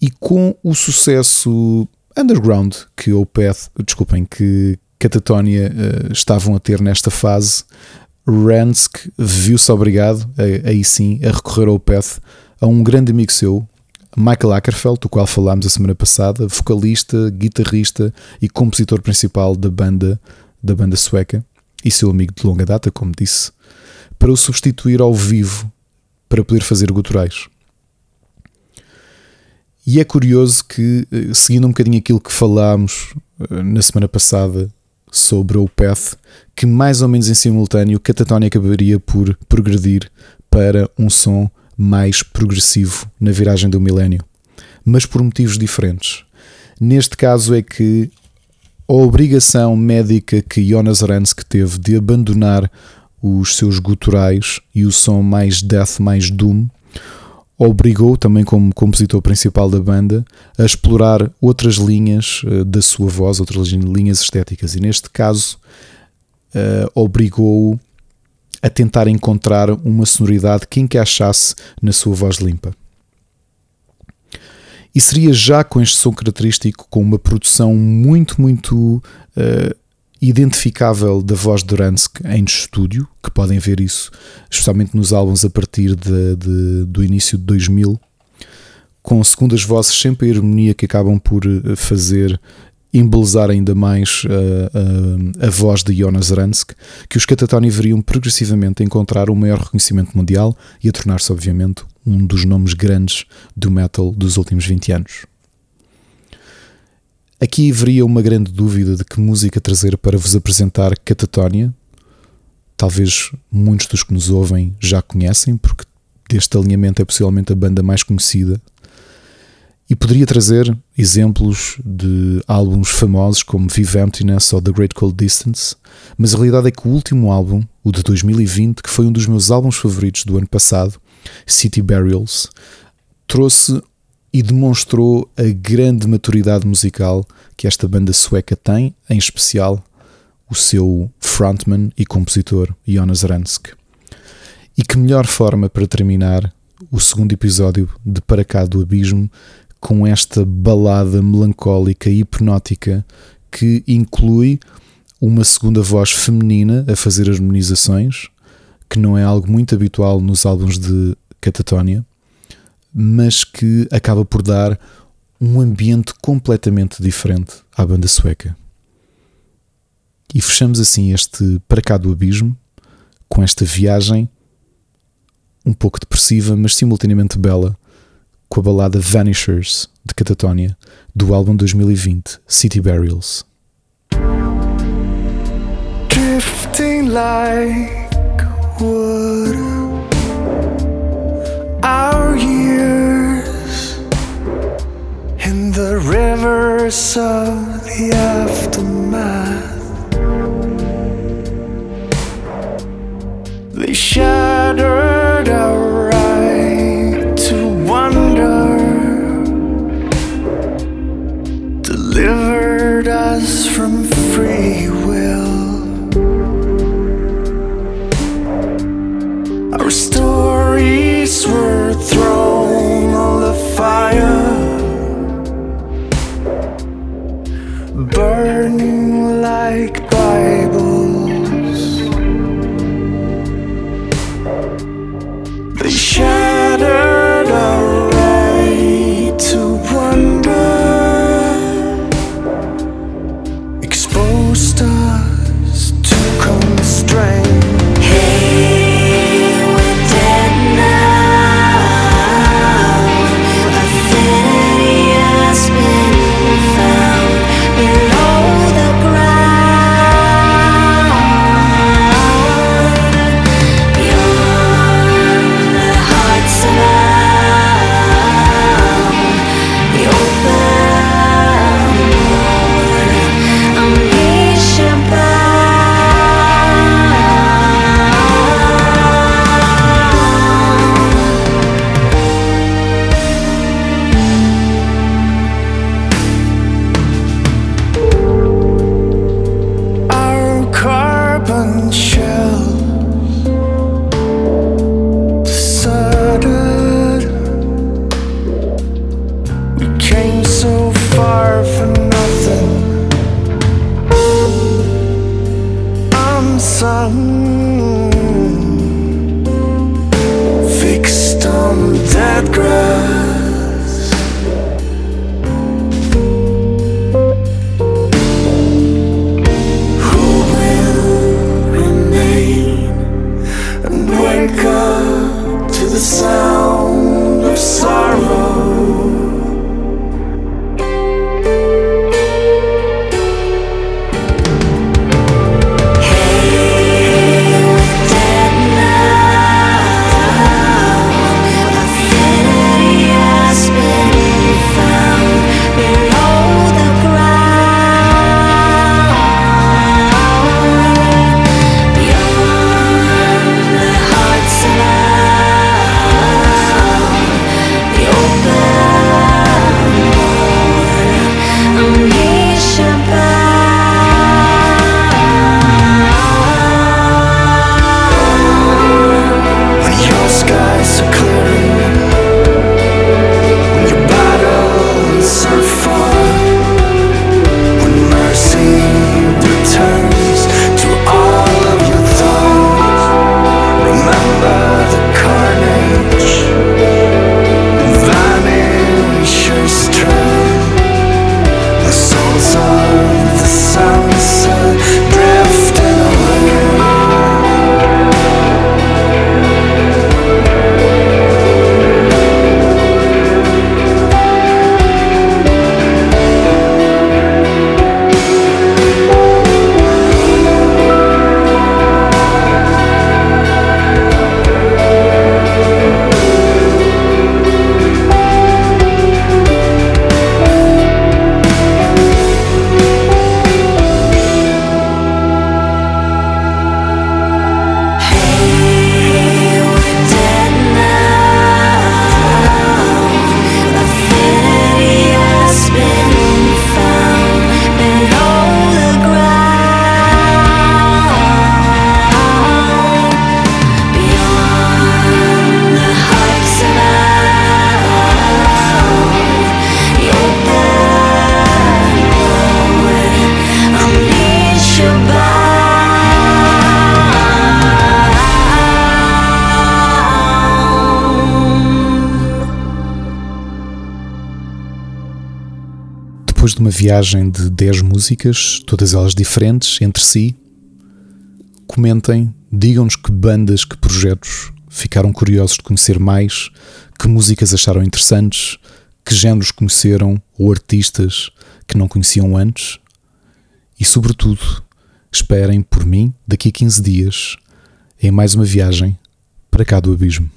E com o sucesso underground que Opeth, desculpem, que Catatonia uh, estavam a ter nesta fase, Ransk viu-se obrigado, aí sim, a recorrer ao Opeth a um grande amigo seu, Michael Ackerfeld, do qual falámos a semana passada, vocalista, guitarrista e compositor principal da banda, da banda sueca, e seu amigo de longa data, como disse, para o substituir ao vivo para poder fazer guturais. E é curioso que, eh, seguindo um bocadinho aquilo que falámos eh, na semana passada sobre o Path, que mais ou menos em simultâneo Catatonia acabaria por progredir para um som mais progressivo na viragem do milénio, mas por motivos diferentes. Neste caso é que a obrigação médica que Jonas Ransk teve de abandonar os seus guturais e o som mais death, mais doom, obrigou, também como compositor principal da banda, a explorar outras linhas uh, da sua voz, outras linhas estéticas. E neste caso, uh, obrigou a tentar encontrar uma sonoridade que encaixasse na sua voz limpa. E seria já com este som característico, com uma produção muito, muito uh, identificável da voz de Duransk em estúdio, que podem ver isso, especialmente nos álbuns a partir de, de, do início de 2000, com segundas vozes sempre a harmonia que acabam por eh, fazer embelezar ainda mais a, eh, eh, a voz de Jonas Ransk, que os Catatoni veriam progressivamente encontrar um maior reconhecimento mundial e a tornar-se, obviamente, um dos nomes grandes do metal dos últimos 20 anos. Aqui haveria uma grande dúvida de que música trazer para vos apresentar Catatonia. Talvez muitos dos que nos ouvem já conhecem, porque deste alinhamento é possivelmente a banda mais conhecida. E poderia trazer exemplos de álbuns famosos como Vive Emptiness ou The Great Cold Distance, mas a realidade é que o último álbum, o de 2020, que foi um dos meus álbuns favoritos do ano passado, City Burials, trouxe e demonstrou a grande maturidade musical que esta banda sueca tem, em especial o seu frontman e compositor Jonas Ransk. E que melhor forma para terminar o segundo episódio de Para Cá do Abismo com esta balada melancólica e hipnótica que inclui uma segunda voz feminina a fazer harmonizações, que não é algo muito habitual nos álbuns de Catatonia mas que acaba por dar um ambiente completamente diferente à banda sueca. E fechamos assim este Para Cá do Abismo com esta viagem um pouco depressiva, mas simultaneamente bela, com a balada Vanishers de Catatonia do álbum 2020 City Burials. Drifting like water our years in the rivers of the aftermath. They shattered our right to wonder, delivered us from free will. Our stories were throw the sound of sorrow. Viagem de 10 músicas, todas elas diferentes entre si, comentem, digam-nos que bandas, que projetos ficaram curiosos de conhecer mais, que músicas acharam interessantes, que géneros conheceram ou artistas que não conheciam antes. E, sobretudo, esperem por mim daqui a 15 dias em mais uma viagem para cá do abismo.